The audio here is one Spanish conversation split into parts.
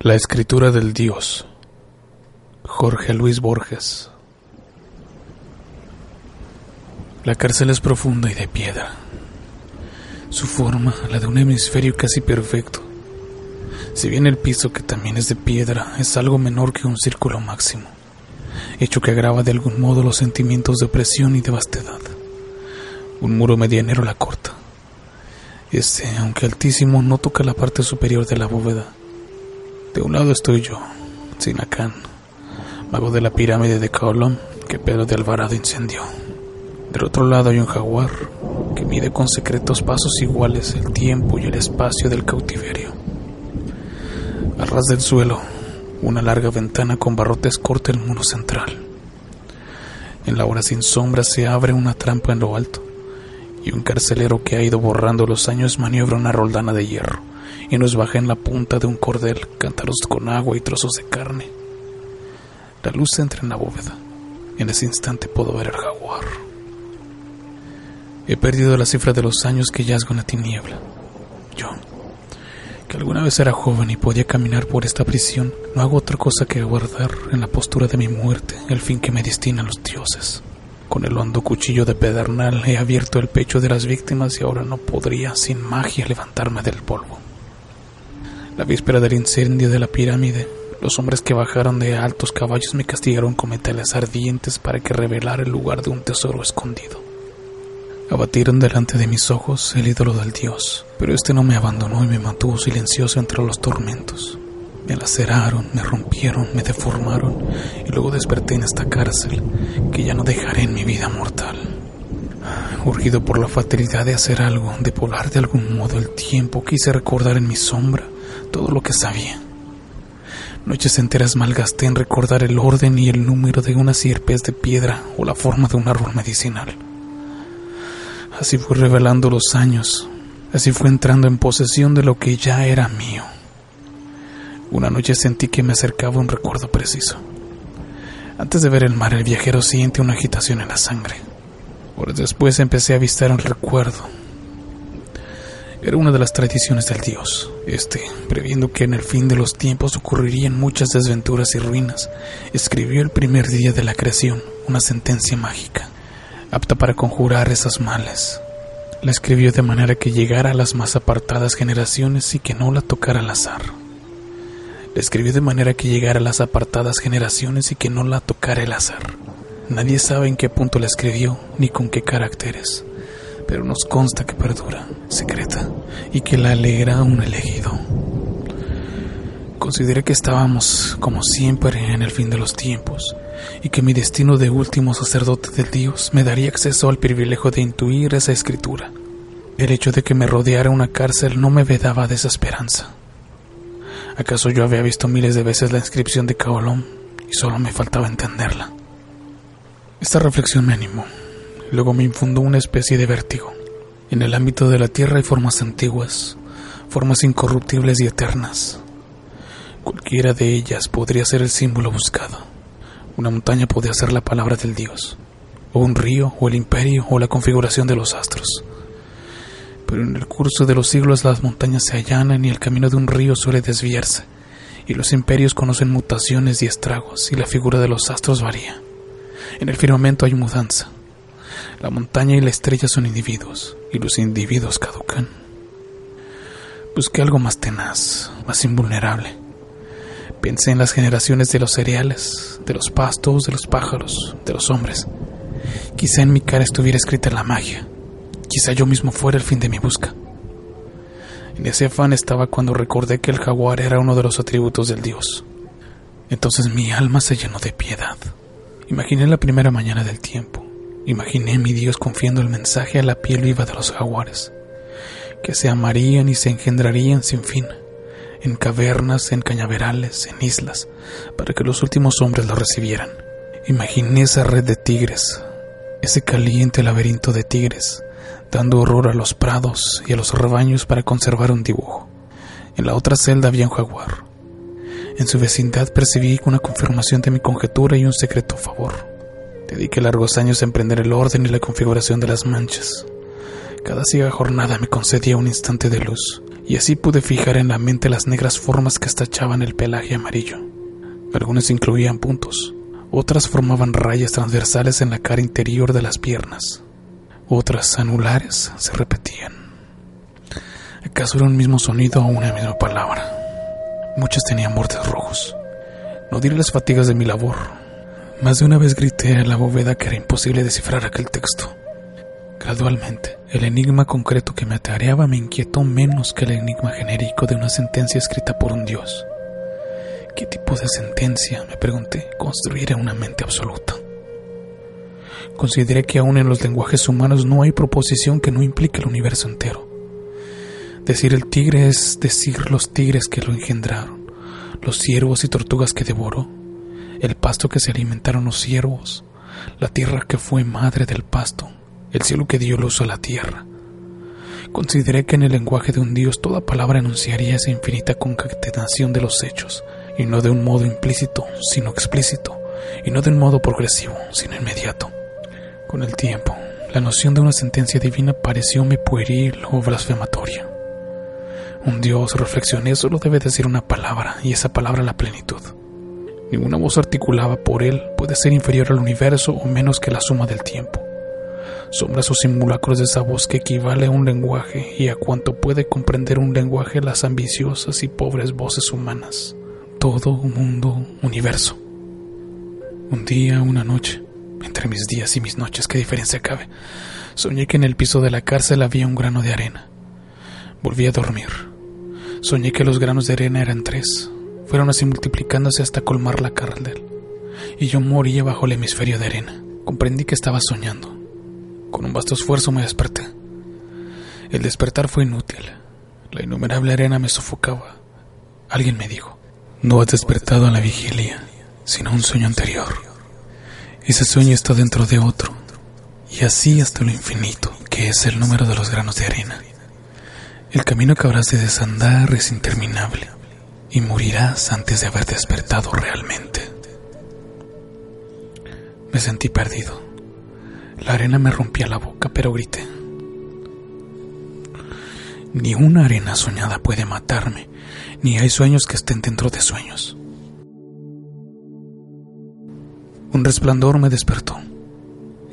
La escritura del Dios. Jorge Luis Borges. La cárcel es profunda y de piedra. Su forma, la de un hemisferio casi perfecto. Si bien el piso, que también es de piedra, es algo menor que un círculo máximo, hecho que agrava de algún modo los sentimientos de opresión y de vastedad. Un muro medianero la corta. Este, aunque altísimo, no toca la parte superior de la bóveda de un lado estoy yo, Sinacán, mago de la pirámide de Kaolón que Pedro de Alvarado incendió. Del otro lado hay un jaguar que mide con secretos pasos iguales el tiempo y el espacio del cautiverio. Al ras del suelo, una larga ventana con barrotes corta el muro central. En la hora sin sombra se abre una trampa en lo alto y un carcelero que ha ido borrando los años maniobra una roldana de hierro y nos baja en la punta de un cordel cántaros con agua y trozos de carne. La luz entra en la bóveda. En ese instante puedo ver el jaguar. He perdido la cifra de los años que yazgo en la tiniebla. Yo, que alguna vez era joven y podía caminar por esta prisión, no hago otra cosa que guardar en la postura de mi muerte el fin que me destinan los dioses. Con el hondo cuchillo de pedernal he abierto el pecho de las víctimas y ahora no podría, sin magia, levantarme del polvo. La víspera del incendio de la pirámide, los hombres que bajaron de altos caballos me castigaron con metales ardientes para que revelara el lugar de un tesoro escondido. Abatieron delante de mis ojos el ídolo del dios, pero este no me abandonó y me mantuvo silencioso entre los tormentos. Me laceraron, me rompieron, me deformaron y luego desperté en esta cárcel que ya no dejaré en mi vida mortal. Urgido por la fatalidad de hacer algo, de volar de algún modo el tiempo, quise recordar en mi sombra todo lo que sabía. Noches enteras malgasté en recordar el orden y el número de una sierpes de piedra o la forma de un árbol medicinal. Así fui revelando los años, así fue entrando en posesión de lo que ya era mío. Una noche sentí que me acercaba un recuerdo preciso. Antes de ver el mar, el viajero siente una agitación en la sangre. Horas después empecé a avistar un recuerdo, era una de las tradiciones del dios. Este, previendo que en el fin de los tiempos ocurrirían muchas desventuras y ruinas, escribió el primer día de la creación una sentencia mágica, apta para conjurar esas males. La escribió de manera que llegara a las más apartadas generaciones y que no la tocara al azar. La escribió de manera que llegara a las apartadas generaciones y que no la tocara el azar. Nadie sabe en qué punto la escribió ni con qué caracteres pero nos consta que perdura, secreta, y que la alegra un elegido. Consideré que estábamos, como siempre, en el fin de los tiempos, y que mi destino de último sacerdote de Dios me daría acceso al privilegio de intuir esa escritura. El hecho de que me rodeara una cárcel no me vedaba desesperanza. ¿Acaso yo había visto miles de veces la inscripción de Kaolón y solo me faltaba entenderla? Esta reflexión me animó Luego me infundó una especie de vértigo. En el ámbito de la tierra hay formas antiguas, formas incorruptibles y eternas. Cualquiera de ellas podría ser el símbolo buscado. Una montaña podría ser la palabra del Dios, o un río, o el imperio, o la configuración de los astros. Pero en el curso de los siglos las montañas se allanan y el camino de un río suele desviarse, y los imperios conocen mutaciones y estragos, y la figura de los astros varía. En el firmamento hay mudanza, la montaña y la estrella son individuos, y los individuos caducan. Busqué algo más tenaz, más invulnerable. Pensé en las generaciones de los cereales, de los pastos, de los pájaros, de los hombres. Quizá en mi cara estuviera escrita la magia. Quizá yo mismo fuera el fin de mi busca. En ese afán estaba cuando recordé que el jaguar era uno de los atributos del dios. Entonces mi alma se llenó de piedad. Imaginé la primera mañana del tiempo, Imaginé mi Dios confiando el mensaje a la piel viva de los jaguares, que se amarían y se engendrarían sin fin, en cavernas, en cañaverales, en islas, para que los últimos hombres lo recibieran. Imaginé esa red de tigres, ese caliente laberinto de tigres, dando horror a los prados y a los rebaños para conservar un dibujo. En la otra celda había un jaguar. En su vecindad percibí una confirmación de mi conjetura y un secreto favor. Dediqué largos años a emprender el orden y la configuración de las manchas. Cada ciega jornada me concedía un instante de luz, y así pude fijar en la mente las negras formas que estachaban el pelaje amarillo. Algunas incluían puntos, otras formaban rayas transversales en la cara interior de las piernas, otras anulares se repetían. ¿Acaso era un mismo sonido o una misma palabra? Muchas tenían bordes rojos. No diré las fatigas de mi labor. Más de una vez grité a la bóveda que era imposible descifrar aquel texto. Gradualmente, el enigma concreto que me atareaba me inquietó menos que el enigma genérico de una sentencia escrita por un dios. ¿Qué tipo de sentencia, me pregunté, construirá una mente absoluta? Consideré que aún en los lenguajes humanos no hay proposición que no implique el universo entero. Decir el tigre es decir los tigres que lo engendraron, los ciervos y tortugas que devoró, el pasto que se alimentaron los ciervos, la tierra que fue madre del pasto, el cielo que dio luz a la tierra. Consideré que en el lenguaje de un Dios toda palabra enunciaría esa infinita concatenación de los hechos, y no de un modo implícito, sino explícito, y no de un modo progresivo, sino inmediato. Con el tiempo, la noción de una sentencia divina parecióme pueril o blasfematoria. Un Dios, reflexioné, solo debe decir una palabra, y esa palabra la plenitud. Ninguna voz articulada por él puede ser inferior al universo o menos que la suma del tiempo sombras o simulacros de esa voz que equivale a un lenguaje y a cuanto puede comprender un lenguaje las ambiciosas y pobres voces humanas. Todo mundo, universo. Un día, una noche, entre mis días y mis noches, qué diferencia cabe, soñé que en el piso de la cárcel había un grano de arena. Volví a dormir. Soñé que los granos de arena eran tres, fueron así multiplicándose hasta colmar la cárcel, y yo moría bajo el hemisferio de arena. Comprendí que estaba soñando. Con un vasto esfuerzo me desperté. El despertar fue inútil. La innumerable arena me sofocaba. Alguien me dijo, no has despertado en la vigilia, sino un sueño anterior. Ese sueño está dentro de otro, y así hasta lo infinito, que es el número de los granos de arena. El camino que habrás de desandar es interminable, y morirás antes de haber despertado realmente. Me sentí perdido. La arena me rompía la boca, pero grité. Ni una arena soñada puede matarme, ni hay sueños que estén dentro de sueños. Un resplandor me despertó.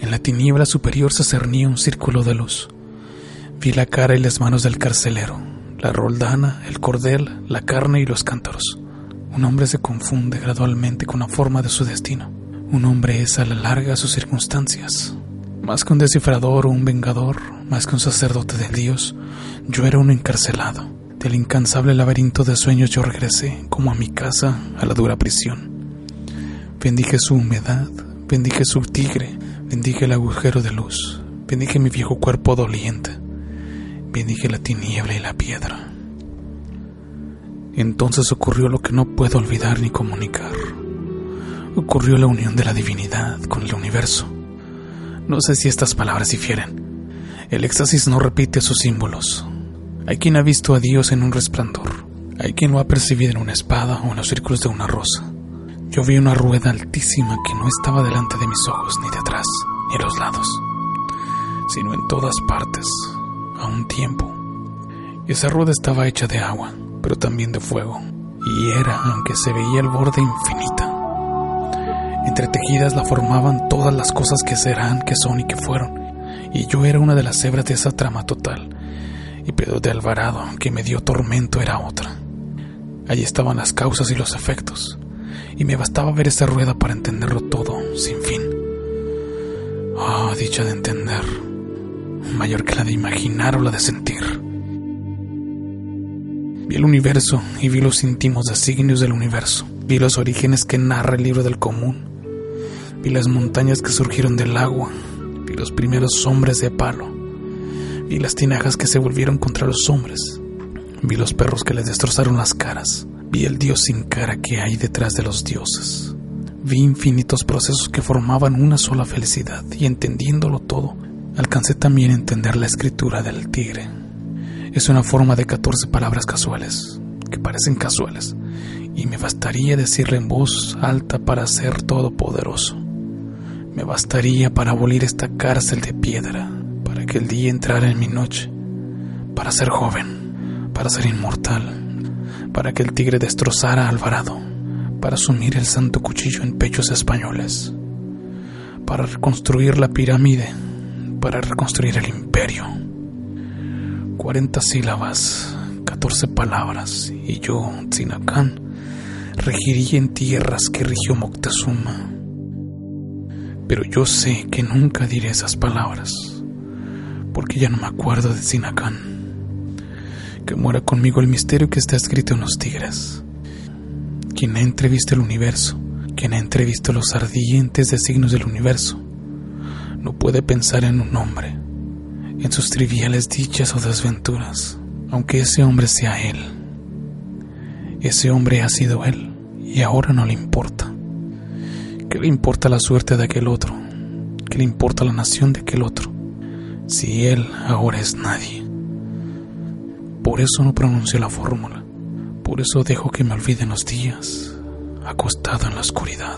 En la tiniebla superior se cernía un círculo de luz. Vi la cara y las manos del carcelero, la roldana, el cordel, la carne y los cántaros. Un hombre se confunde gradualmente con la forma de su destino. Un hombre es a la larga sus circunstancias, más que un descifrador o un vengador, más que un sacerdote de Dios, yo era un encarcelado. Del incansable laberinto de sueños yo regresé, como a mi casa, a la dura prisión. Bendije su humedad, bendije su tigre, bendije el agujero de luz, bendije mi viejo cuerpo doliente, bendije la tiniebla y la piedra. Entonces ocurrió lo que no puedo olvidar ni comunicar. Ocurrió la unión de la divinidad con el universo no sé si estas palabras difieren. El éxtasis no repite sus símbolos. Hay quien ha visto a Dios en un resplandor. Hay quien lo ha percibido en una espada o en los círculos de una rosa. Yo vi una rueda altísima que no estaba delante de mis ojos, ni detrás, ni a los lados, sino en todas partes, a un tiempo. Esa rueda estaba hecha de agua, pero también de fuego, y era, aunque se veía el borde infinita, Entretejidas la formaban todas las cosas que serán, que son y que fueron. Y yo era una de las hebras de esa trama total. Y Pedro de Alvarado, que me dio tormento, era otra. Allí estaban las causas y los efectos. Y me bastaba ver esa rueda para entenderlo todo, sin fin. Oh, dicha de entender, mayor que la de imaginar o la de sentir. Vi el universo y vi los íntimos designios del universo. Vi los orígenes que narra el libro del común Vi las montañas que surgieron del agua, vi los primeros hombres de palo, vi las tinajas que se volvieron contra los hombres, Vi los perros que les destrozaron las caras. Vi el dios sin cara que hay detrás de los dioses. Vi infinitos procesos que formaban una sola felicidad y entendiéndolo todo, alcancé también a entender la escritura del tigre. Es una forma de 14 palabras casuales, que parecen casuales, y me bastaría decirle en voz alta para ser todopoderoso. Me bastaría para abolir esta cárcel de piedra, para que el día entrara en mi noche, para ser joven, para ser inmortal, para que el tigre destrozara a Alvarado para sumir el santo cuchillo en pechos españoles, para reconstruir la pirámide, para reconstruir el imperio. Cuarenta sílabas, catorce palabras, y yo, Tzinacán, regiría en tierras que rigió Moctezuma. Pero yo sé que nunca diré esas palabras, porque ya no me acuerdo de Tzinacán. Que muera conmigo el misterio que está escrito en los tigres quien ha entrevisto el universo, quien ha entrevisto los ardientes designios del universo, no puede pensar en un hombre, en sus triviales dichas o desventuras, aunque ese hombre sea él. Ese hombre ha sido él y ahora no le importa. ¿Qué le importa la suerte de aquel otro? ¿Qué le importa la nación de aquel otro? Si él ahora es nadie. Por eso no pronunció la fórmula por eso dejo que me olviden los días, acostado en la oscuridad.